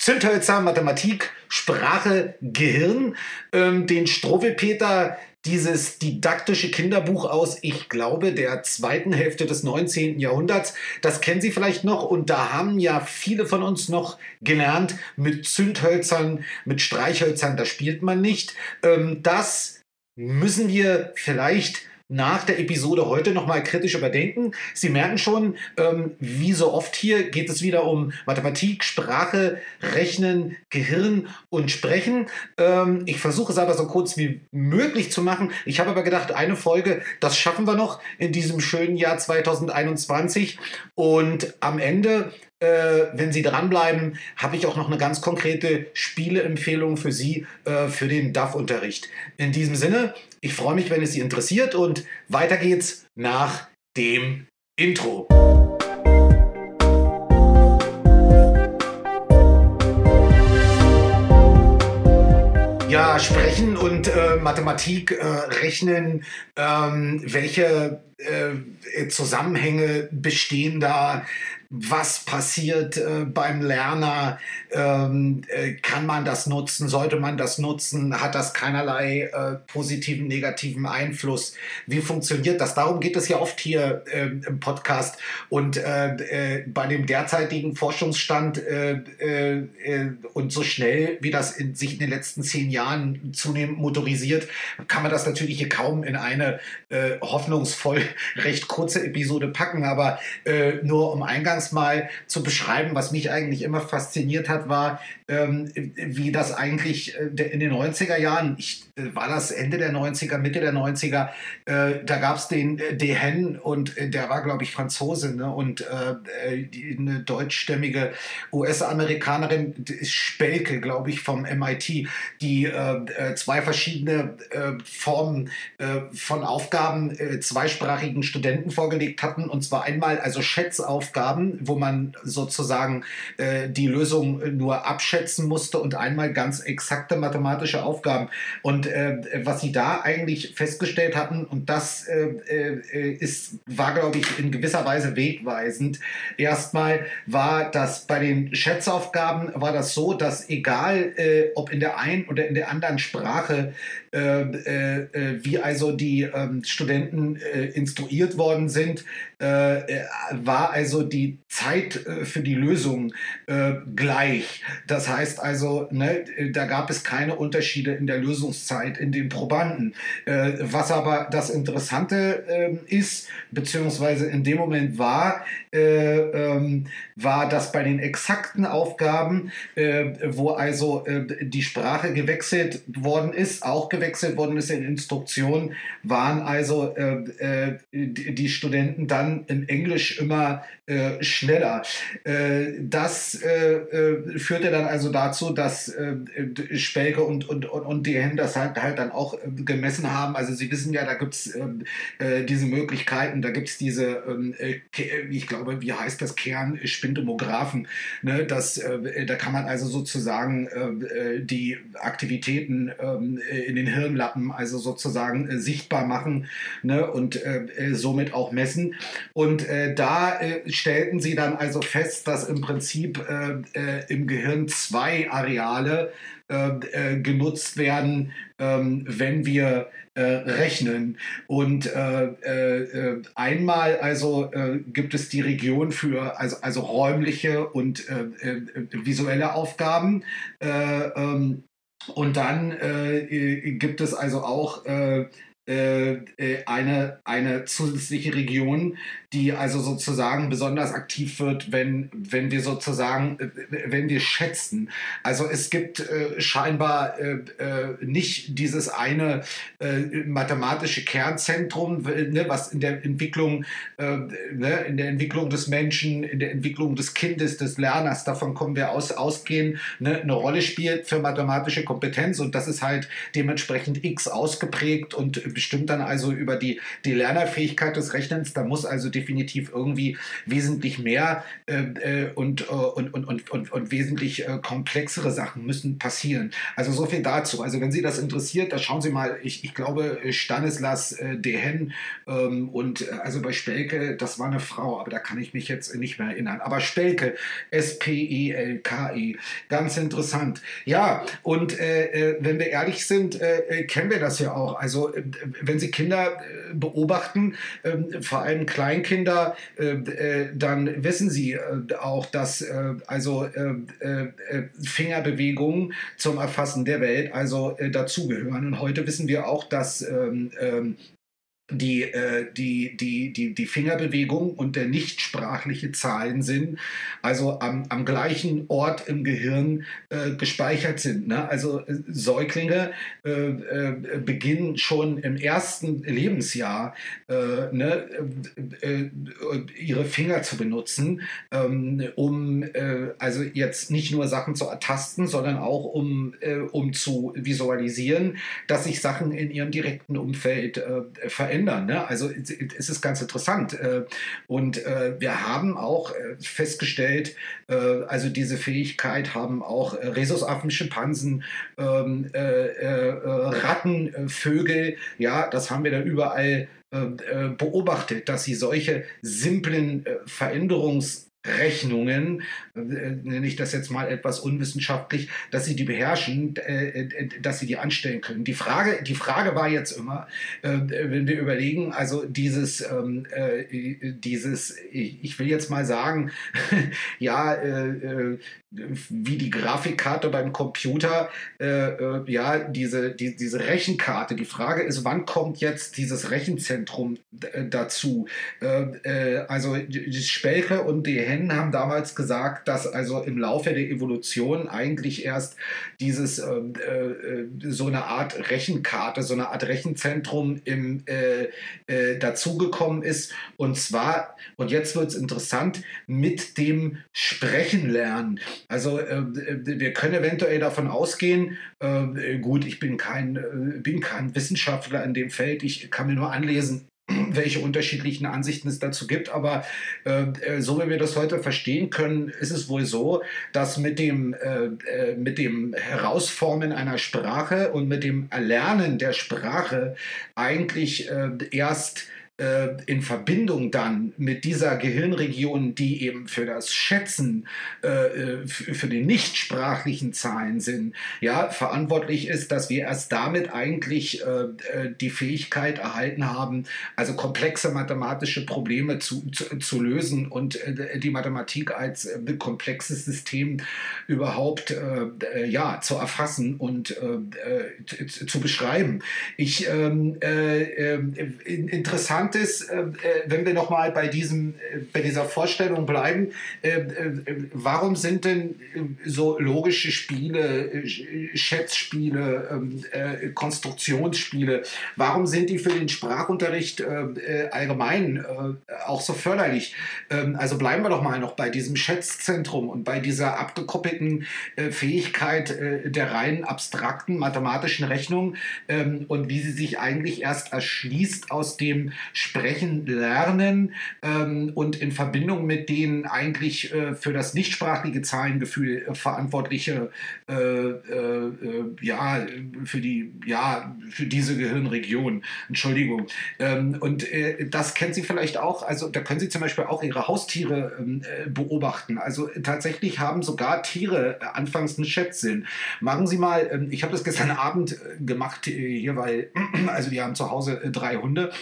Zündhölzer, Mathematik, Sprache, Gehirn, ähm, den Struwwelpeter, dieses didaktische Kinderbuch aus, ich glaube, der zweiten Hälfte des 19. Jahrhunderts. Das kennen Sie vielleicht noch und da haben ja viele von uns noch gelernt, mit Zündhölzern, mit Streichhölzern, da spielt man nicht. Ähm, das müssen wir vielleicht nach der Episode heute nochmal kritisch überdenken. Sie merken schon, ähm, wie so oft hier geht es wieder um Mathematik, Sprache, Rechnen, Gehirn und Sprechen. Ähm, ich versuche es aber so kurz wie möglich zu machen. Ich habe aber gedacht, eine Folge, das schaffen wir noch in diesem schönen Jahr 2021. Und am Ende äh, wenn Sie dranbleiben, habe ich auch noch eine ganz konkrete Spieleempfehlung für Sie äh, für den DAF-Unterricht. In diesem Sinne, ich freue mich, wenn es Sie interessiert und weiter geht's nach dem Intro. Ja, sprechen und äh, Mathematik, äh, rechnen, ähm, welche äh, Zusammenhänge bestehen da, was passiert äh, beim Lerner, ähm, äh, kann man das nutzen, sollte man das nutzen, hat das keinerlei äh, positiven, negativen Einfluss, wie funktioniert das? Darum geht es ja oft hier ähm, im Podcast. Und äh, äh, bei dem derzeitigen Forschungsstand äh, und so schnell, wie das in, sich in den letzten zehn Jahren zunehmend motorisiert, kann man das natürlich hier kaum in eine hoffnungsvoll recht kurze Episode packen, aber nur um Eingangs eingangs mal zu beschreiben, was mich eigentlich immer fasziniert hat, war, ähm, wie das eigentlich äh, in den 90er Jahren, ich, äh, war das Ende der 90er, Mitte der 90er, äh, da gab es den äh, Dehen und äh, der war, glaube ich, Franzose ne? und die, eine deutschstämmige US-Amerikanerin, Spelke, glaube ich, vom MIT, die zwei verschiedene Formen von Aufgaben zweisprachigen Studenten vorgelegt hatten und zwar einmal also Schätzaufgaben, wo man sozusagen die Lösung nur abschätzen musste und einmal ganz exakte mathematische Aufgaben. Und äh, was sie da eigentlich festgestellt hatten, und das äh, äh ist, war, glaube ich, in gewisser Weise wegweisend. Erstmal war das bei den Schätzaufgaben war das so, dass egal äh, ob in der einen oder in der anderen Sprache wie also die ähm, Studenten äh, instruiert worden sind, äh, war also die Zeit für die Lösung gleich. Das heißt also, ne, da gab es keine Unterschiede in der Lösungszeit in den Probanden. was aber das Interessante ähm, ist, beziehungsweise in dem Moment war, ähm, war, dass bei den exakten Aufgaben, wo also die Sprache gewechselt worden ist, auch gewechselt gewechselt worden ist in Instruktionen, waren also äh, äh, die Studenten dann in Englisch immer äh, schneller. Äh, das äh, äh, führte dann also dazu, dass Spelke und, und, und die Hände das halt, halt dann auch gemessen haben. Also Sie wissen ja, da gibt es diese Möglichkeiten, da gibt es diese, ähm, ich glaube, wie heißt das, Kernspintomographen. Ne? Das, da kann man also sozusagen die Aktivitäten ähm, in den Hirnlappen also sozusagen sichtbar machen ne? und somit auch messen. Und da stellten sie dann also fest, dass im Prinzip äh, äh, im Gehirn zwei Areale äh, äh genutzt werden, ähm, wenn wir äh, rechnen. Und äh, einmal also gibt es die Region für also, also räumliche und visuelle Aufgaben. Ähm, und dann gibt es also auch eine, eine zusätzliche Region, die also sozusagen besonders aktiv wird, wenn, wenn wir sozusagen, äh, wenn wir schätzen. Also es gibt äh, scheinbar äh, äh, nicht dieses eine äh, mathematische Kernzentrum, ne, was in der Entwicklung, ne, in der Entwicklung des Menschen, in der Entwicklung des Kindes, des Lerners, davon kommen wir aus, ausgehen, ne, eine Rolle spielt für mathematische Kompetenz und das ist halt dementsprechend X ausgeprägt und bestimmt dann also über die, die Lernerfähigkeit des Rechnens. Da muss also die definitiv irgendwie wesentlich mehr äh, und, und, und, und, und, und wesentlich komplexere Sachen müssen passieren. Also so viel dazu. Also wenn Sie das interessiert, da schauen Sie mal, ich, ich glaube, Stanislas Dehen ähm, und also bei Spelke, das war eine Frau, aber da kann ich mich jetzt nicht mehr erinnern. Aber Spelke, S-P-E-L-K-E, ganz interessant. Ja, und äh, wenn wir ehrlich sind, äh, kennen wir das ja auch. Also wenn Sie Kinder beobachten, äh, vor allem Kleinkinder, dann wissen Sie auch, dass also Fingerbewegungen zum Erfassen der Welt also dazugehören. Und heute wissen wir auch, dass ähm, ähm, die, äh, die, die, die, die Fingerbewegung und der nichtsprachliche Zahlensinn also am, am gleichen Ort im Gehirn äh, gespeichert sind. Ne? Also äh, Säuglinge äh, äh, beginnen schon im ersten Lebensjahr äh, ne, ihre Finger zu benutzen, ähm, um also jetzt nicht nur Sachen zu ertasten, sondern auch um, um zu visualisieren, dass sich Sachen in ihrem direkten Umfeld verändern verändern. Ne? Also es ist ganz interessant. Äh, und äh, wir haben auch äh, festgestellt, also diese Fähigkeit haben auch Rhesusaffen, Schimpansen, ähm, Ratten, Vögel. Ja, das haben wir dann überall beobachtet, dass sie solche simplen Veränderungs Rechnungen, äh, nenne ich das jetzt mal etwas unwissenschaftlich, dass sie die beherrschen, äh, äh, dass sie die anstellen können. Die Frage, die Frage war jetzt immer, wenn wir überlegen, also dieses, ähm, dieses, ich will jetzt mal sagen, ja, wie die Grafikkarte beim Computer, ja, diese, die, diese Rechenkarte. Die Frage ist, wann kommt jetzt dieses Rechenzentrum dazu? also Spelke und die Hennen haben damals gesagt, dass also im Laufe der Evolution eigentlich erst dieses äh, äh, so eine Art Rechenkarte, so eine Art Rechenzentrum im äh, äh dazugekommen ist. Und zwar, und jetzt wird es interessant, mit dem Sprechenlernen. Also äh, wir können eventuell davon ausgehen, äh, gut, ich bin kein, bin kein Wissenschaftler in dem Feld, ich kann mir nur anlesen, welche unterschiedlichen Ansichten es dazu gibt. Aber äh, äh, so wie wir das heute verstehen können, ist es wohl so, dass mit dem, äh, äh, mit dem Herausformen einer Sprache und mit dem Erlernen der Sprache eigentlich äh, erst in Verbindung dann mit dieser Gehirnregion, die eben für das Schätzen, äh, äh für den nichtsprachlichen Zahlensinn, ja, verantwortlich ist, dass wir erst damit eigentlich äh, äh, die Fähigkeit erhalten haben, also komplexe mathematische Probleme zu, zu, zu lösen und äh, die Mathematik als komplexes System überhaupt ja, zu erfassen und zu beschreiben. Ich ähm, interessant interessant ist, äh, äh, wenn wir nochmal bei, diesem, äh, bei dieser Vorstellung bleiben, warum sind denn so logische Spiele, Schätzspiele, ähm, Konstruktionsspiele, warum sind die für den Sprachunterricht allgemein auch so förderlich? Ähm, also bleiben wir doch mal noch bei diesem Schätzzentrum und bei dieser abgekoppelten Fähigkeit der rein abstrakten mathematischen Rechnung ähm, und wie sie sich eigentlich erst erschließt aus dem sprechen lernen ähm, und in Verbindung mit den eigentlich äh, für das nichtsprachliche Zahlengefühl äh, verantwortliche, äh, äh, ja, für die, ja, für diese Gehirnregion. Entschuldigung. Ähm, und äh, das kennen Sie vielleicht auch. Also da können Sie zum Beispiel auch Ihre Haustiere ähm, äh, beobachten. Also tatsächlich haben sogar Tiere anfangs einen Schätzsinn. Machen Sie mal, ähm, ich habe das gestern Abend gemacht hier, weil, also wir haben zu Hause drei Hunde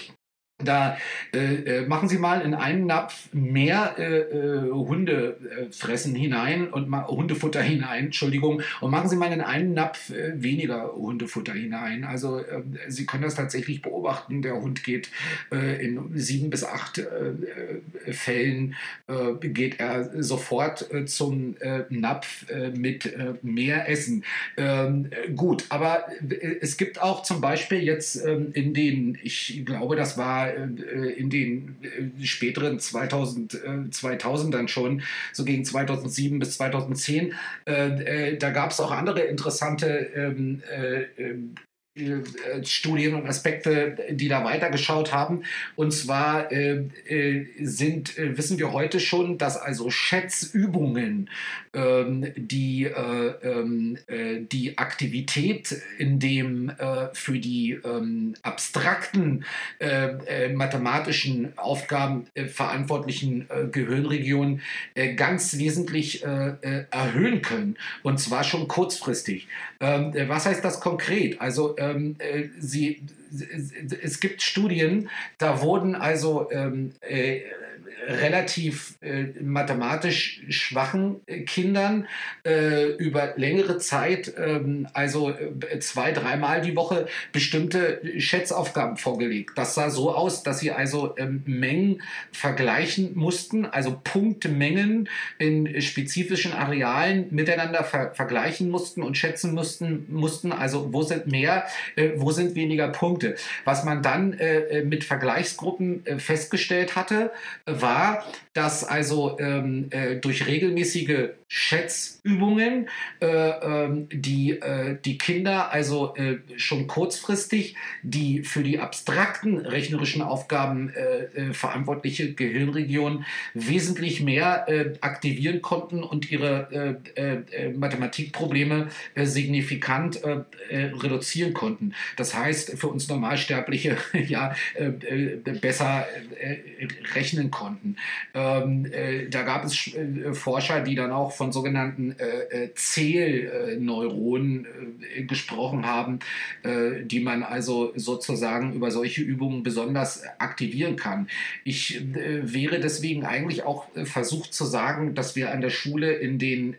da äh, äh, machen Sie mal in einen Napf mehr äh, äh, Hundefressen hinein und Hundefutter hinein, Entschuldigung, und machen Sie mal in einen Napf äh, weniger Hundefutter hinein. Also äh, Sie können das tatsächlich beobachten. Der Hund geht in sieben bis acht Fällen geht er sofort zum Napf mit mehr Essen. Ähm, gut, aber es gibt auch zum Beispiel jetzt ähm, in den, ich glaube, das war äh, in den äh, späteren 2000, 2000ern äh, schon, so gegen 2007 bis 2010, da gab es auch andere interessante ähm, äh, Studien und Aspekte, die da weitergeschaut haben. Und zwar äh, äh, sind, äh, wissen wir heute schon, dass also Schätzübungen ähm, die, äh, ähm, äh, die Aktivität in dem für die ähm, abstrakten mathematischen Aufgaben verantwortlichen Gehirnregionen ganz wesentlich erhöhen können. Und zwar schon kurzfristig. Ähm, was heißt das konkret? Also ähm, äh, sie, es gibt Studien, da wurden also ähm, äh, relativ äh, mathematisch schwachen äh, Kindern äh, über längere Zeit, ähm, also äh, zwei, dreimal die Woche, bestimmte Schätzaufgaben vorgelegt. Das sah so aus, dass sie also ähm, Mengen vergleichen mussten, also Punktmengen in spezifischen Arealen miteinander ver vergleichen mussten und schätzen mussten, mussten, also wo sind mehr, äh, wo sind weniger Punkte. Was man dann mit Vergleichsgruppen festgestellt hatte, war, war, dass also ähm, äh, durch regelmäßige Schätzübungen äh, äh, die, äh, die Kinder also äh, schon kurzfristig die für die abstrakten rechnerischen Aufgaben äh, verantwortliche Gehirnregion wesentlich mehr aktivieren konnten und ihre Mathematikprobleme signifikant reduzieren konnten. Das heißt, für uns Normalsterbliche ja besser rechnen konnten konnten. Ähm, äh, da gab es äh, Forscher, die dann auch von sogenannten äh, äh Zählneuronen äh, gesprochen haben, äh, die man also sozusagen über solche Übungen besonders aktivieren kann. Ich wäre deswegen eigentlich auch versucht zu sagen, dass wir an der Schule in den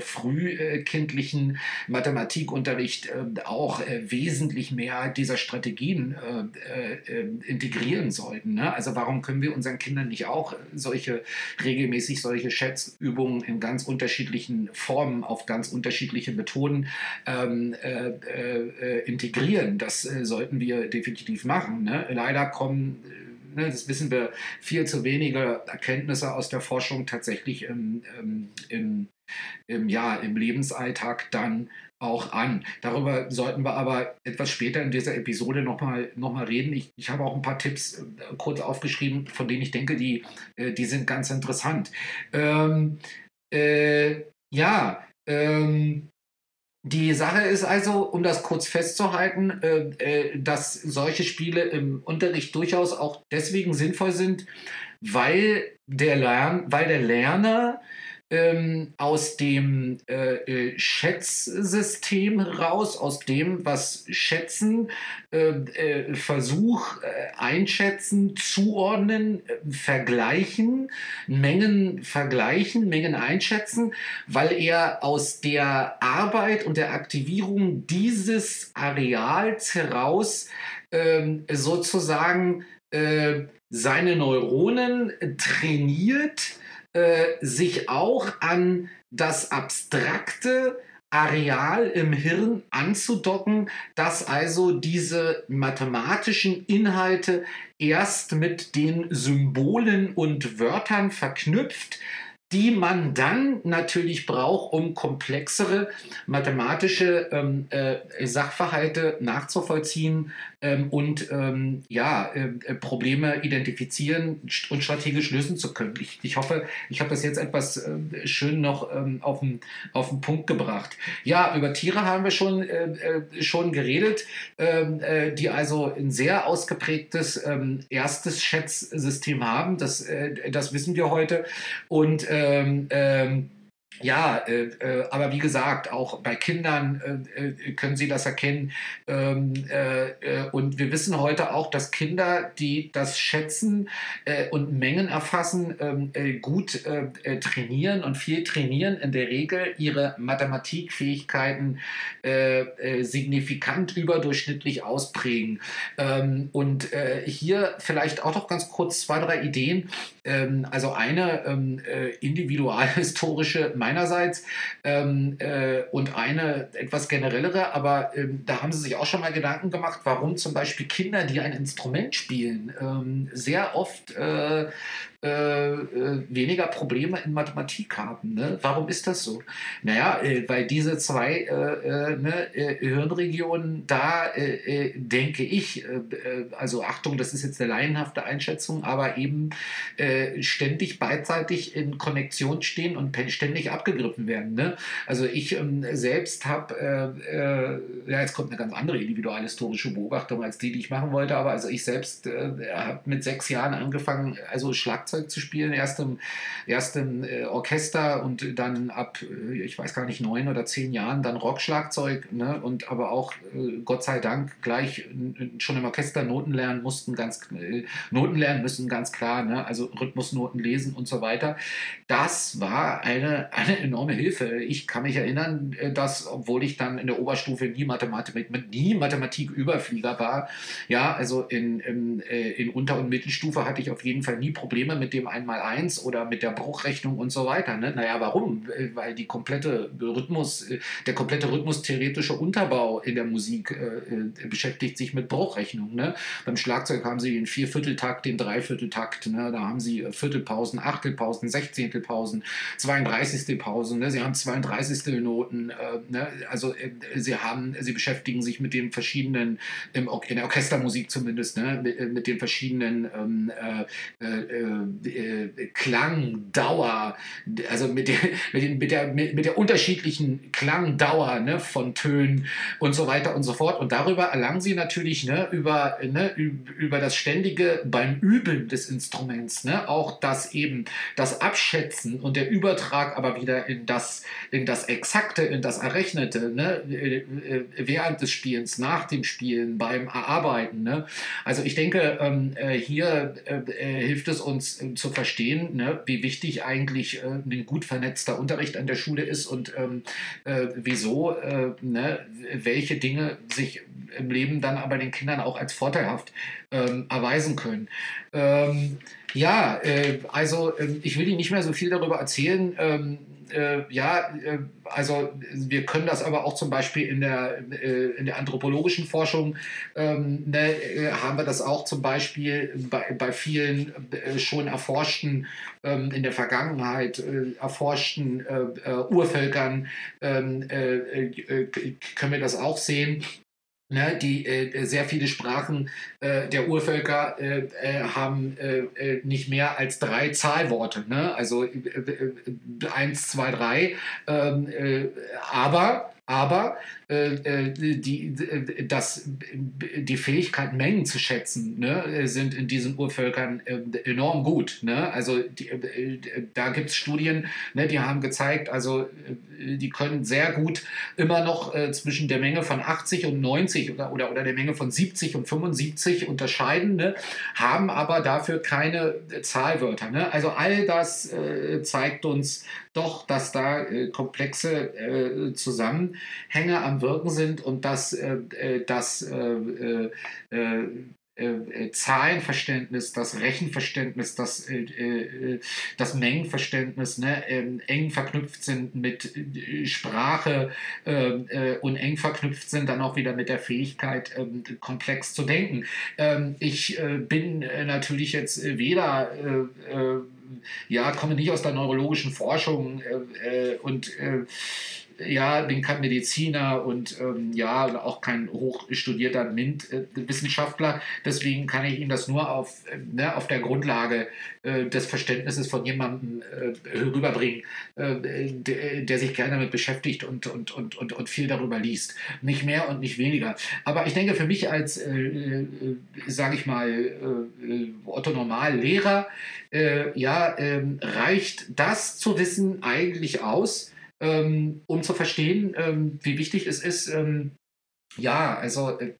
frühkindlichen Mathematikunterricht auch wesentlich mehr dieser Strategien integrieren sollten. Ne? Also warum können wir unseren Kindern nicht auch auch solche regelmäßig solche Schätzübungen in ganz unterschiedlichen Formen auf ganz unterschiedliche Methoden ähm, äh, äh, integrieren. Das äh, sollten wir definitiv machen. Ne? Leider kommen ne, das wissen wir, viel zu wenige Erkenntnisse aus der Forschung tatsächlich im, im, im, ja, im Lebensalltag dann auch an. Darüber sollten wir aber etwas später in dieser Episode nochmal noch mal reden. Ich, ich habe auch ein paar Tipps äh, kurz aufgeschrieben, von denen ich denke, die, äh, die sind ganz interessant. Ähm, äh, ja, ähm, die Sache ist also, um das kurz festzuhalten, äh, äh, dass solche Spiele im Unterricht durchaus auch deswegen sinnvoll sind, weil der, Lern weil der Lerner ähm, aus dem äh, äh, Schätzsystem raus, aus dem, was Schätzen, äh, äh, Versuch, äh, einschätzen, zuordnen, vergleichen, Mengen vergleichen, Mengen einschätzen, weil er aus der Arbeit und der Aktivierung dieses Areals heraus ähm, sozusagen seine Neuronen trainiert, äh, sich auch an das abstrakte Areal im Hirn anzudocken, das also diese mathematischen Inhalte erst mit den Symbolen und Wörtern verknüpft, die man dann natürlich braucht, um komplexere mathematische ähm, äh, Sachverhalte nachzuvollziehen ähm, und ähm, ja, äh, Probleme identifizieren und strategisch lösen zu können. Ich, ich hoffe, ich habe das jetzt etwas äh, schön noch ähm, auf, den, auf den Punkt gebracht. Ja, über Tiere haben wir schon, äh, äh, schon geredet, ähm, äh, die also ein sehr ausgeprägtes ähm, erstes Schätzsystem haben. Das, das wissen wir heute. Und ähm, ähm, ja, äh, äh, aber wie gesagt, auch bei Kindern äh, äh können Sie das erkennen. Ähm, äh, äh, und wir wissen heute auch, dass Kinder, die das schätzen und Mengen erfassen, ähm, gut trainieren und viel trainieren, in der Regel ihre Mathematikfähigkeiten signifikant überdurchschnittlich ausprägen. Ähm, und hier vielleicht auch noch ganz kurz zwei, drei Ideen. Ähm, also eine ähm, individualhistorische meinerseits ähm, äh, und eine etwas generellere, aber ähm, da haben Sie sich auch schon mal Gedanken gemacht, warum zum Beispiel Kinder, die ein Instrument spielen, ähm, sehr oft äh, äh, äh, weniger Probleme in Mathematik haben. Ne? Warum ist das so? Naja, äh, weil diese zwei äh, äh ne, Hirnregionen da, denke ich, also Achtung, das ist jetzt eine laienhafte Einschätzung, aber eben ständig beidseitig in Konnektion stehen und ständig abgegriffen werden. Ne? Also ich ähm, selbst habe, ja, jetzt kommt eine ganz andere individualhistorische Beobachtung als die, die ich machen wollte, aber also ich selbst habe mit sechs Jahren angefangen, also Schlagzeug Schlagzeug zu spielen, erst im, erst im äh, Orchester und dann ab, äh, ich weiß gar nicht, neun oder zehn Jahren dann Rockschlagzeug ne? und aber auch äh, Gott sei Dank gleich schon im Orchester Noten lernen mussten, ganz äh, Noten lernen müssen, ganz klar, ne? also Rhythmusnoten lesen und so weiter. Das war eine, eine enorme Hilfe. Ich kann mich erinnern, äh, dass, obwohl ich dann in der Oberstufe nie Mathematik, nie Mathematik-Überflieger war, ja, also in, in, äh, in Unter- und Mittelstufe hatte ich auf jeden Fall nie Probleme mit dem Einmaleins oder mit der Bruchrechnung und so weiter. Ne? Naja, warum? Weil die komplette Rhythmus, der komplette rhythmustheoretische Unterbau in der Musik äh, beschäftigt sich mit Bruchrechnung. Ne? Beim Schlagzeug haben sie den Viervierteltakt, den Dreivierteltakt, ne? da haben sie Viertelpausen, Achtelpausen, Sechzehntelpausen, 32. Pausen, ne? sie haben 32. Noten, äh, ne? also äh, sie haben, sie beschäftigen sich mit den verschiedenen, im, in der Orchestermusik zumindest, ne? mit, mit den verschiedenen ähm, äh, äh äh, Klangdauer, also mit der, mit, den, mit, der, mit, mit der unterschiedlichen Klangdauer ne, von Tönen und so weiter und so fort. Und darüber erlangen sie natürlich ne, über, ne, über das ständige beim Üben des Instruments, ne, auch das eben das Abschätzen und der Übertrag aber wieder in das, in das Exakte, in das Errechnete, ne, äh, äh, während des Spielens, nach dem Spielen, beim Erarbeiten. Ne. Also ich denke, ähm, hier äh, hilft es uns zu verstehen, ne, wie wichtig eigentlich äh, ein gut vernetzter Unterricht an der Schule ist und ähm, äh, wieso, äh, ne, welche Dinge sich im Leben dann aber den Kindern auch als vorteilhaft ähm, erweisen können. Ähm, ja, äh, also ähm, ich will Ihnen nicht mehr so viel darüber erzählen ähm, äh, ja, äh, also wir können das aber auch zum Beispiel in der, äh, in der anthropologischen Forschung, ähm, ne, äh, haben wir das auch zum Beispiel bei, bei vielen äh, schon erforschten, ähm, in der Vergangenheit äh, erforschten Urvölkern, ähm, können wir das auch sehen. Ne, die äh, sehr viele Sprachen äh, der Urvölker äh, äh haben äh, äh, nicht mehr als drei Zahlworte. Ne? Also eins, zwei, drei. Ähm, aber aber äh, äh die, äh, das, die Fähigkeit, Mengen zu schätzen, ne, sind in diesen Urvölkern äh, enorm gut. Ne? Also die, äh, da gibt es Studien, ne, die haben gezeigt, also äh, die können sehr gut immer noch zwischen der Menge von 80 und 90 oder, oder, oder der Menge von 70 und 75 unterscheiden, ne, haben aber dafür keine Zahlwörter. Ne? Also all das zeigt uns doch, dass da komplexe Zusammenhänge am Wirken sind und dass äh, äh das äh, äh, äh, äh, Zahlenverständnis, das Rechenverständnis, das, äh, das Mengenverständnis ne, ähm, eng verknüpft sind mit Sprache ähm, und eng verknüpft sind dann auch wieder mit der Fähigkeit, ähm, komplex zu denken. ich bin natürlich jetzt weder ja, komme nicht aus der neurologischen Forschung und ja, bin kein Mediziner und ähm, ja, auch kein hochstudierter MINT-Wissenschaftler. Deswegen kann ich Ihnen das nur auf, äh, ne, auf der Grundlage äh, des Verständnisses von jemandem äh, rüberbringen, äh, der, der, sich gerne damit beschäftigt und, und, und, und, und viel darüber liest. Nicht mehr und nicht weniger. Aber ich denke, für mich als, äh, äh sage ich mal, äh, Otto Normal-Lehrer, ja, ähm, reicht das zu wissen eigentlich aus, ähm, um zu verstehen, ähm, wie wichtig es ist, ähm, ja, also äh,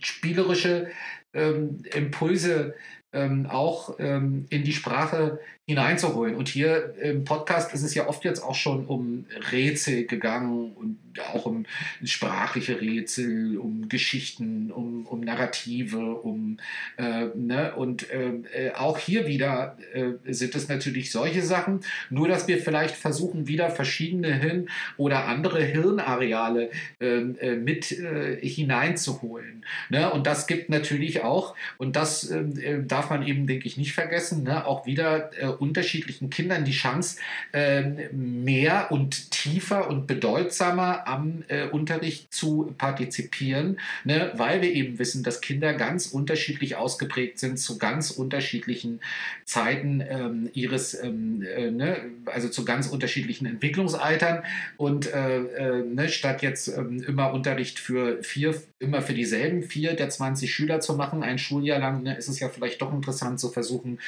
spielerische ähm, Impulse ähm, auch in die Sprache hineinzuholen. Und hier im Podcast ist es ja oft jetzt auch schon um Rätsel gegangen und auch um sprachliche Rätsel, um Geschichten, um, um Narrative, um äh, ne? und äh, äh, auch hier wieder äh, sind es natürlich solche Sachen, nur dass wir vielleicht versuchen, wieder verschiedene Hirn- oder andere Hirnareale ähm, äh, mit äh, hineinzuholen. Ne? Und das gibt natürlich auch, und das ähm, darf man eben, denke ich, nicht vergessen, ne? auch wieder unterschiedlichen Kindern die Chance, ähm, mehr und tiefer und bedeutsamer am äh, Unterricht zu partizipieren, ne, weil wir eben wissen, dass Kinder ganz unterschiedlich ausgeprägt sind zu ganz unterschiedlichen Zeiten ähm, ihres, ähm, äh, ne, also zu ganz unterschiedlichen Entwicklungsaltern. Und äh, ne, statt jetzt immer Unterricht für vier, immer für dieselben vier der 20 Schüler zu machen, ein Schuljahr lang, ist es ja vielleicht doch interessant zu versuchen,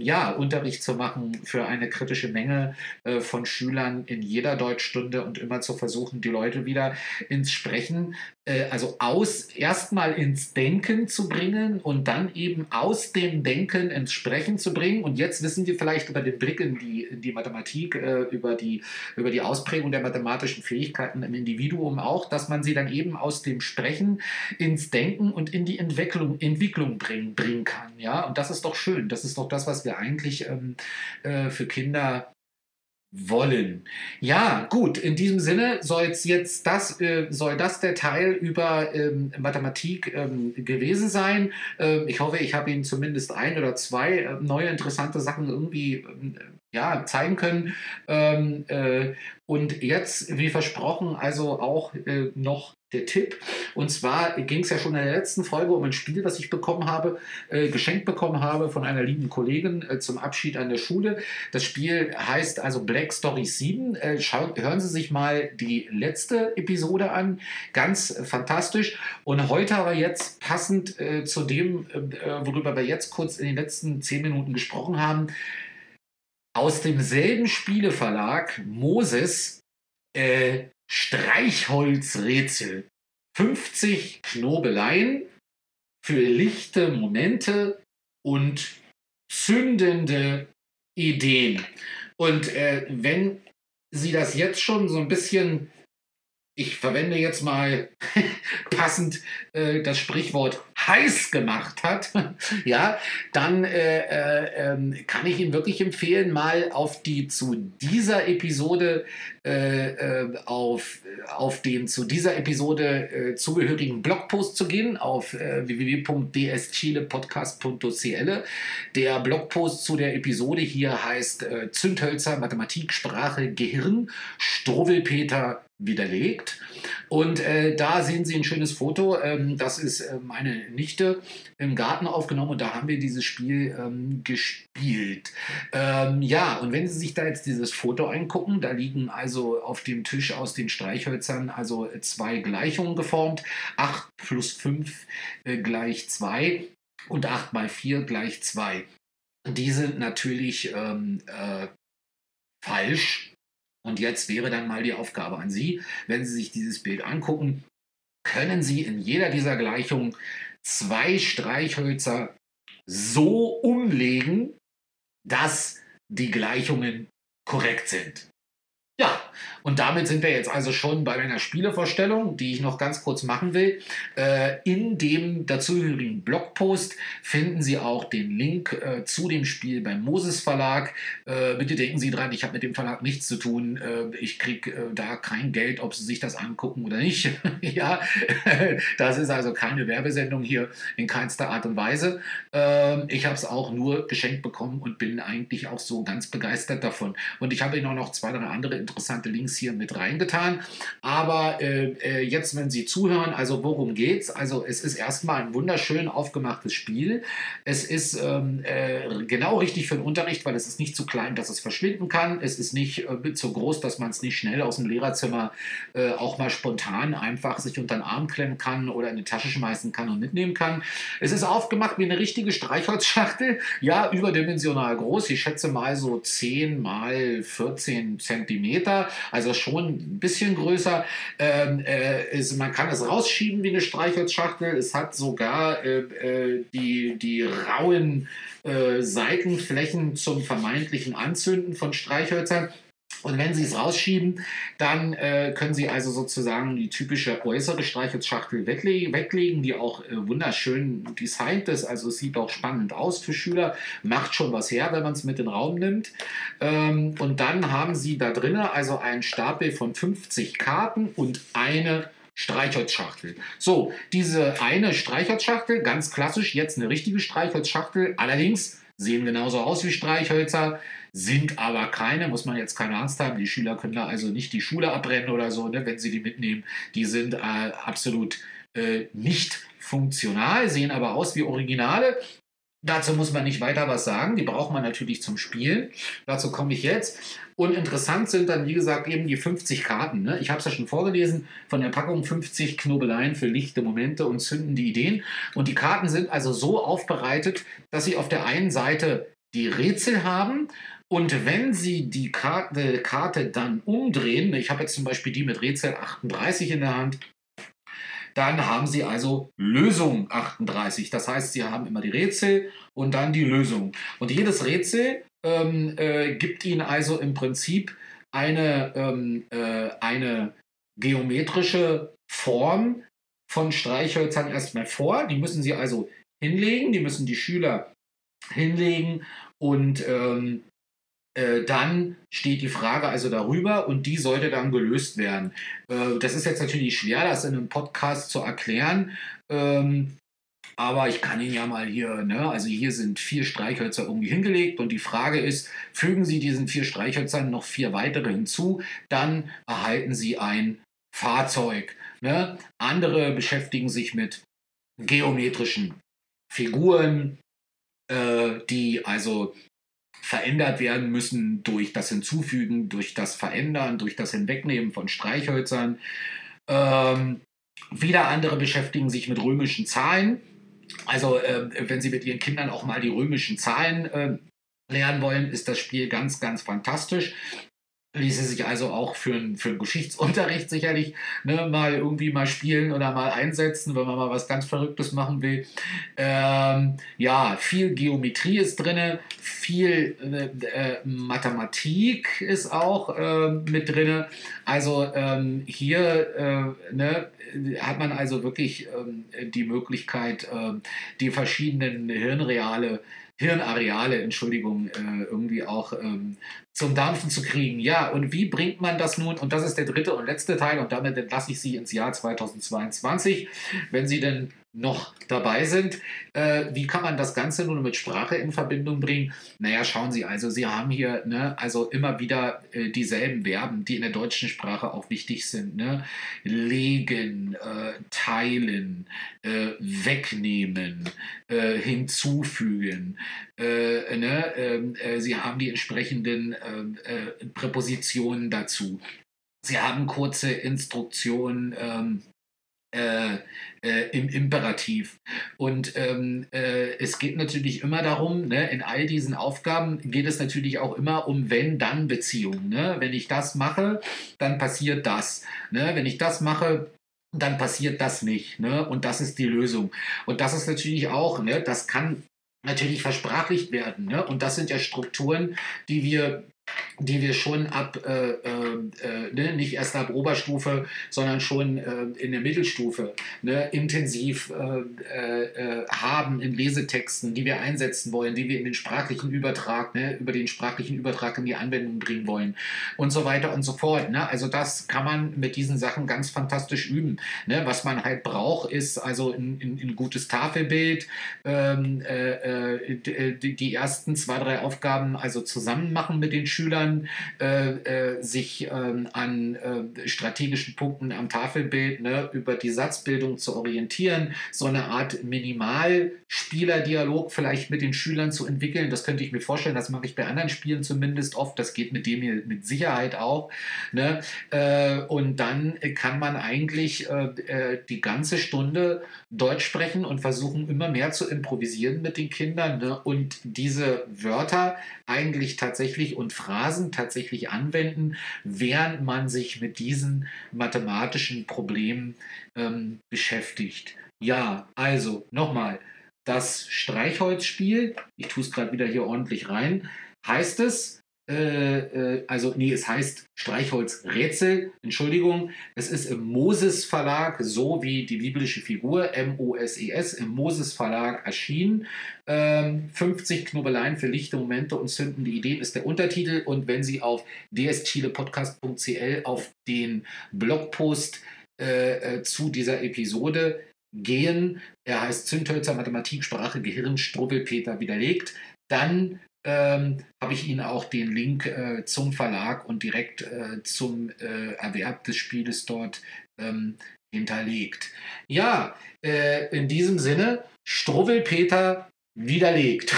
ja, Unterricht zu machen für eine kritische Menge äh, von Schülern in jeder Deutschstunde und immer zu versuchen, die Leute wieder ins Sprechen, also aus erstmal ins Denken zu bringen und dann eben aus dem Denken ins Sprechen zu bringen. Und jetzt wissen wir vielleicht über den Blick in die, in die Mathematik, äh, über, die, über die Ausprägung der mathematischen Fähigkeiten im Individuum auch, dass man sie dann eben aus dem Sprechen ins Denken und in die Entwicklung, Entwicklung bringen, bringen kann. Ja? Und das ist doch schön. Das ist doch das, was wir eigentlich ähm, äh, für Kinder wollen. Ja, gut, in diesem Sinne soll jetzt das, äh, soll das der Teil über ähm, Mathematik ähm, gewesen sein. Ähm, ich hoffe, ich habe Ihnen zumindest ein oder zwei äh, neue interessante Sachen irgendwie ähm, ja, zeigen können. Ähm, äh, und jetzt, wie versprochen, also auch äh, noch der Tipp. Und zwar ging es ja schon in der letzten Folge um ein Spiel, das ich bekommen habe, äh, geschenkt bekommen habe von einer lieben Kollegin äh, zum Abschied an der Schule. Das Spiel heißt also Black Stories 7. Äh, hören Sie sich mal die letzte Episode an. Ganz fantastisch. Und heute aber jetzt passend äh, zu dem, äh, worüber wir jetzt kurz in den letzten zehn Minuten gesprochen haben. Aus demselben Spieleverlag Moses äh, Streichholzrätsel. 50 Knobeleien für lichte Momente und zündende Ideen. Und äh, wenn Sie das jetzt schon so ein bisschen, ich verwende jetzt mal passend äh, das Sprichwort heiß gemacht hat, ja, dann äh, äh, ähm, kann ich Ihnen wirklich empfehlen, mal auf die zu dieser Episode, äh, äh, auf, auf den zu dieser Episode äh, zugehörigen Blogpost zu gehen, auf www.dschilepodcast.cl. Der Blogpost zu der Episode hier heißt Zündhölzer, Mathematik, Sprache, Gehirn, Struwelpeter widerlegt. Und äh, da sehen Sie ein schönes Foto. Ähm, das ist äh, meine Nichte im Garten aufgenommen und da haben wir dieses Spiel ähm, gespielt. Ähm, ja, und wenn Sie sich da jetzt dieses Foto angucken, da liegen also auf dem Tisch aus den Streichhölzern also zwei Gleichungen geformt. 8 plus 5 äh, gleich 2 und 8 mal 4 gleich 2. Die sind natürlich ähm, äh, falsch und jetzt wäre dann mal die Aufgabe an Sie, wenn Sie sich dieses Bild angucken, können Sie in jeder dieser Gleichungen zwei Streichhölzer so umlegen, dass die Gleichungen korrekt sind. Ja, und damit sind wir jetzt also schon bei einer Spielevorstellung, die ich noch ganz kurz machen will. Äh, in dem dazugehörigen Blogpost finden Sie auch den Link äh, zu dem Spiel beim Moses Verlag. Äh, bitte denken Sie dran, ich habe mit dem Verlag nichts zu tun. Äh, ich kriege äh, da kein Geld, ob Sie sich das angucken oder nicht. ja, das ist also keine Werbesendung hier in keinster Art und Weise. Ähm, ich habe es auch nur geschenkt bekommen und bin eigentlich auch so ganz begeistert davon. Und ich habe Ihnen auch noch zwei, drei andere interessante Links hier mit reingetan. Aber äh, äh, jetzt, wenn Sie zuhören, also worum geht's? Also es ist erstmal ein wunderschön aufgemachtes Spiel. Es ist ähm, äh, genau richtig für den Unterricht, weil es ist nicht zu klein, dass es verschwinden kann. Es ist nicht äh, zu groß, dass man es nicht schnell aus dem Lehrerzimmer äh, auch mal spontan einfach sich unter den Arm klemmen kann oder in die Tasche schmeißen kann und mitnehmen kann. Es ist aufgemacht wie eine richtige Streichholzschachtel. Ja, überdimensional groß. Ich schätze mal so 10 mal 14 Zentimeter Zentimeter. Also schon ein bisschen größer. Ähm, äh, ist, man kann es rausschieben wie eine Streichholzschachtel. Es hat sogar äh, äh, die, die rauen äh, Seitenflächen zum vermeintlichen Anzünden von Streichhölzern. Und wenn Sie es rausschieben, dann äh, können Sie also sozusagen die typische äußere Streichholzschachtel wegle weglegen, die auch äh, wunderschön designt ist. Also es sieht auch spannend aus für Schüler, macht schon was her, wenn man es mit in den Raum nimmt. Ähm, und dann haben Sie da drinnen also einen Stapel von 50 Karten und eine Streichholzschachtel. So, diese eine Streichholzschachtel, ganz klassisch, jetzt eine richtige Streichholzschachtel, allerdings sehen genauso aus wie Streichhölzer, sind aber keine, muss man jetzt keine Angst haben. Die Schüler können da also nicht die Schule abbrennen oder so, ne, wenn sie die mitnehmen. Die sind äh, absolut äh, nicht funktional, sehen aber aus wie Originale. Dazu muss man nicht weiter was sagen. Die braucht man natürlich zum Spielen. Dazu komme ich jetzt. Und interessant sind dann, wie gesagt, eben die 50 Karten. Ne? Ich habe es ja schon vorgelesen, von der Packung 50 Knobeleien für lichte Momente und zündende Ideen. Und die Karten sind also so aufbereitet, dass sie auf der einen Seite die Rätsel haben und wenn Sie die Karte, Karte dann umdrehen, ich habe jetzt zum Beispiel die mit Rätsel 38 in der Hand, dann haben Sie also Lösung 38. Das heißt, Sie haben immer die Rätsel und dann die Lösung. Und jedes Rätsel ähm, äh, gibt Ihnen also im Prinzip eine, ähm, äh, eine geometrische Form von Streichhölzern erstmal vor. Die müssen Sie also hinlegen, die müssen die Schüler hinlegen und ähm, äh, dann steht die Frage also darüber und die sollte dann gelöst werden. Äh, das ist jetzt natürlich schwer, das in einem Podcast zu erklären. Ähm, aber ich kann Ihnen ja mal hier, ne, also hier sind vier Streichhölzer irgendwie hingelegt und die Frage ist, fügen Sie diesen vier Streichhölzern noch vier weitere hinzu, dann erhalten Sie ein Fahrzeug. Ne? Andere beschäftigen sich mit geometrischen Figuren, äh, die also verändert werden müssen durch das Hinzufügen, durch das Verändern, durch das Hinwegnehmen von Streichhölzern. Ähm, wieder andere beschäftigen sich mit römischen Zahlen. Also äh, wenn Sie mit Ihren Kindern auch mal die römischen Zahlen äh, lernen wollen, ist das Spiel ganz, ganz fantastisch ließe sich also auch für, einen, für Geschichtsunterricht sicherlich ne, mal irgendwie mal spielen oder mal einsetzen, wenn man mal was ganz Verrücktes machen will. Ähm, ja, viel Geometrie ist drin, viel äh, äh, Mathematik ist auch äh, mit drin. Also ähm, hier äh, ne, hat man also wirklich ähm, die Möglichkeit, ähm, die verschiedenen Hirnreale Hirnareale, Entschuldigung, äh, irgendwie auch ähm, zum Dampfen zu kriegen. Ja, und wie bringt man das nun? Und das ist der dritte und letzte Teil und damit entlasse ich Sie ins Jahr 2022. Wenn Sie denn noch dabei sind. Äh, wie kann man das Ganze nun mit Sprache in Verbindung bringen? Naja, schauen Sie, also Sie haben hier ne, also immer wieder äh, dieselben Verben, die in der deutschen Sprache auch wichtig sind. Ne? Legen, äh, teilen, äh, wegnehmen, äh, hinzufügen. Äh, ne? Ähm, Sie haben die entsprechenden Präpositionen dazu. Sie haben kurze Instruktionen. Ähm, äh, äh, im Imperativ. Und ähm, äh, es geht natürlich immer darum, ne, in all diesen Aufgaben geht es natürlich auch immer um Wenn-Dann-Beziehungen. Ne? Wenn ich das mache, dann passiert das. Ne? Wenn ich das mache, dann passiert das nicht. Ne? Und das ist die Lösung. Und das ist natürlich auch, ne, das kann natürlich versprachlicht werden. Ne? Und das sind ja Strukturen, die wir die wir schon ab, äh, äh, äh, ne, nicht erst ab Oberstufe, sondern schon äh, in der Mittelstufe ne, intensiv äh, äh, haben in Lesetexten, die wir einsetzen wollen, die wir in den sprachlichen Übertrag, ne, über den sprachlichen Übertrag in die Anwendung bringen wollen und so weiter und so fort. Ne? Also das kann man mit diesen Sachen ganz fantastisch üben. Ne? Was man halt braucht, ist also ein, ein, ein gutes Tafelbild, ähm, die, die ersten zwei, drei Aufgaben also zusammen machen mit den Schülern äh, äh, sich ähm, an äh, strategischen Punkten am Tafelbild ne, über die Satzbildung zu orientieren, so eine Art Minimalspielerdialog vielleicht mit den Schülern zu entwickeln. Das könnte ich mir vorstellen, das mache ich bei anderen Spielen zumindest oft. Das geht mit dem hier mit Sicherheit auch. Ne? Äh, und dann kann man eigentlich äh, äh, die ganze Stunde Deutsch sprechen und versuchen immer mehr zu improvisieren mit den Kindern ne? und diese Wörter eigentlich tatsächlich und Phrasen Phrasen tatsächlich anwenden, während man sich mit diesen mathematischen Problemen ähm, beschäftigt. Ja, also nochmal, das Streichholzspiel, ich tue es gerade wieder hier ordentlich rein, heißt es, äh, äh, also nee, es heißt Streichholzrätsel, Entschuldigung, es ist im Moses Verlag, so wie die biblische Figur, M-O-S-E-S, im Moses Verlag erschienen. Ähm, 50 Knubbeleien für lichte Momente und zündende Ideen ist der Untertitel. Und wenn Sie auf dschilepodcast.cl auf den Blogpost äh, äh, zu dieser Episode gehen, er heißt Zündhölzer Mathematik, Sprache, Gehirn, Struwwelpeter widerlegt, dann ähm, habe ich Ihnen auch den Link äh, zum Verlag und direkt äh, zum äh, Erwerb des Spieles dort ähm, hinterlegt. Ja, äh, in diesem Sinne, Struwwelpeter widerlegt.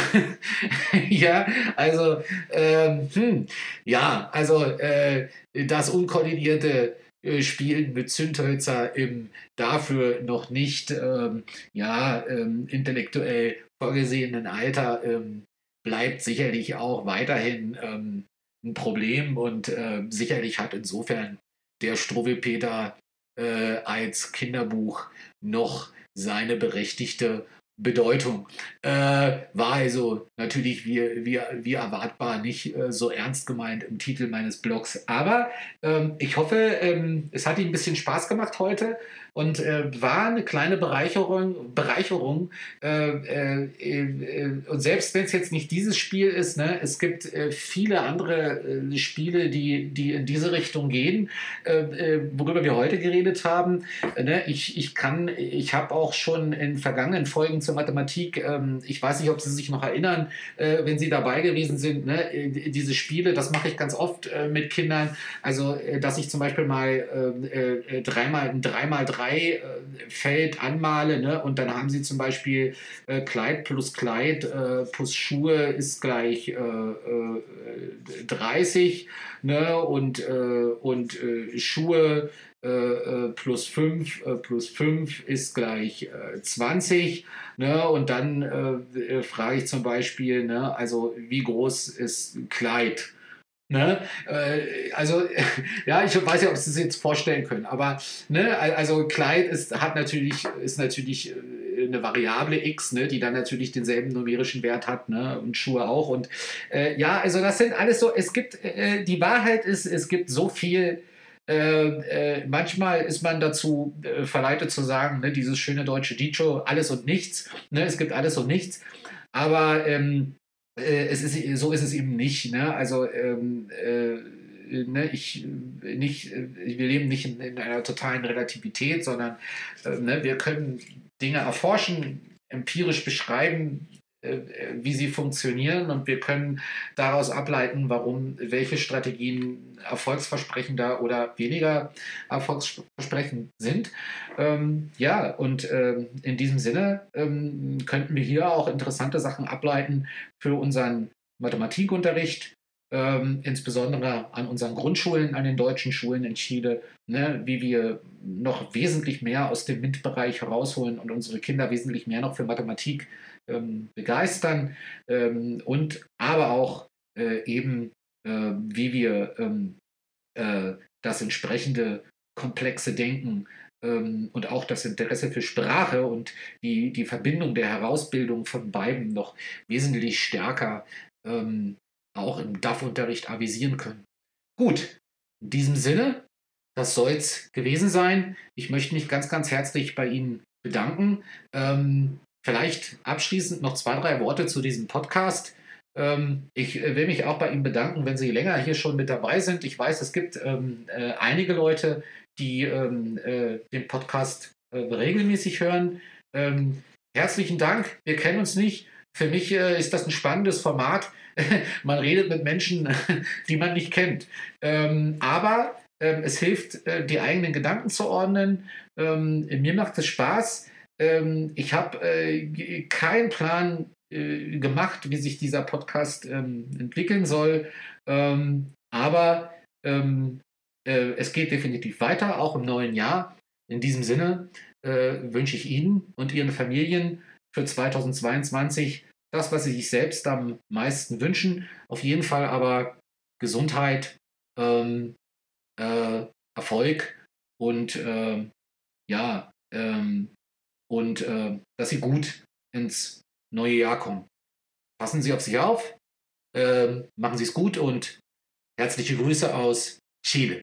ja, also, ähm, hm, ja, also äh, das unkoordinierte äh, Spielen mit Zündhölzer im dafür noch nicht ähm, ja, ähm, intellektuell vorgesehenen Alter ähm, bleibt sicherlich auch weiterhin ähm, ein Problem und äh, sicherlich hat insofern der Struwwelpeter äh, als Kinderbuch noch seine berechtigte Bedeutung. Äh, war also natürlich wie, wie, wie erwartbar nicht äh, so ernst gemeint im Titel meines Blogs. Aber ähm, ich hoffe, ähm, es hat Ihnen ein bisschen Spaß gemacht heute und äh, war eine kleine Bereicherung. Bereicherung äh, äh, äh, und selbst wenn es jetzt nicht dieses Spiel ist, ne, es gibt äh, viele andere äh, Spiele, die, die in diese Richtung gehen, worüber wir heute geredet haben. Ne? Ich, ich kann, ich habe auch schon in vergangenen Folgen zur Mathematik, ähm, ich weiß nicht, ob Sie sich noch erinnern, wenn Sie dabei gewesen sind, ne? diese Spiele, das mache ich ganz oft mit Kindern. Also, dass ich zum Beispiel mal ähm, dreimal, dreimal drei drei äh, Feld anmale ne? und dann haben sie zum Beispiel äh, Kleid plus Kleid äh, plus Schuhe ist gleich 30 äh, äh, ne? und, äh, und Schuhe plus 5 plus 5 ist gleich 20. Ne? Und dann frage ich zum Beispiel, ne? also wie groß ist Kleid? Ne? Äh, also, ja, ich weiß ja, ob Sie sich jetzt vorstellen können, aber ne, also Kleid ist, hat natürlich, ist natürlich äh, eine Variable X, ne, die dann natürlich denselben numerischen Wert hat, ne, und Schuhe auch. Und äh, ja, also das sind alles so, es gibt, äh, die Wahrheit ist, es gibt so viel. Äh, manchmal ist man dazu verleitet zu sagen, ne, dieses schöne deutsche Dicho, alles und nichts. Ne, es gibt alles und nichts. Aber ähm, äh, es ist, so ist es eben nicht. Ne? Also ähm, äh, ne, ich, nicht, wir leben nicht in, in einer totalen Relativität, sondern äh, ne, wir können Dinge erforschen, empirisch beschreiben, äh, wie sie funktionieren und wir können daraus ableiten, warum welche Strategien erfolgsversprechender oder weniger erfolgsversprechend sind. Ähm, ja, und ähm, in diesem Sinne ähm, könnten wir hier auch interessante Sachen ableiten für unseren Mathematikunterricht, ähm, insbesondere an unseren Grundschulen, an den deutschen Schulen in Chile, ne, wie wir noch wesentlich mehr aus dem MINT-Bereich herausholen und unsere Kinder wesentlich mehr noch für Mathematik ähm, begeistern ähm, und aber auch äh, eben, äh, wie wir ähm, äh, das entsprechende komplexe Denken ähm, und auch das Interesse für Sprache und die, die Verbindung der Herausbildung von beiden noch wesentlich stärker ähm, auch im DAF-Unterricht avisieren können. Gut, in diesem Sinne, das soll es gewesen sein. Ich möchte mich ganz, ganz herzlich bei Ihnen bedanken. Ähm, Vielleicht abschließend noch zwei, drei Worte zu diesem Podcast. Ähm, ich äh, will mich auch bei Ihnen bedanken, wenn Sie länger hier schon mit dabei sind. Ich weiß, es gibt ähm, äh, einige Leute, die ähm, äh, den Podcast regelmäßig hören. Herzlichen Dank. Wir kennen uns nicht. Für mich ist das ein spannendes Format. man redet mit Menschen, die man nicht kennt. Aber es hilft, die eigenen Gedanken zu ordnen. mir macht es Spaß ich habe keinen Plan äh, gemacht, wie sich dieser Podcast ähm, entwickeln soll. Ähm, aber ähm, äh, es geht definitiv weiter, auch im neuen Jahr. In diesem Sinne äh, wünsche ich Ihnen und Ihren Familien für 2022 das, was Sie sich selbst am meisten wünschen. Auf jeden Fall aber Gesundheit, ähm, äh, Erfolg und äh, ja, ähm, und äh, dass Sie gut ins neue Jahr kommen. Passen Sie auf sich auf, ähm, machen Sie es gut und herzliche Grüße aus Chile.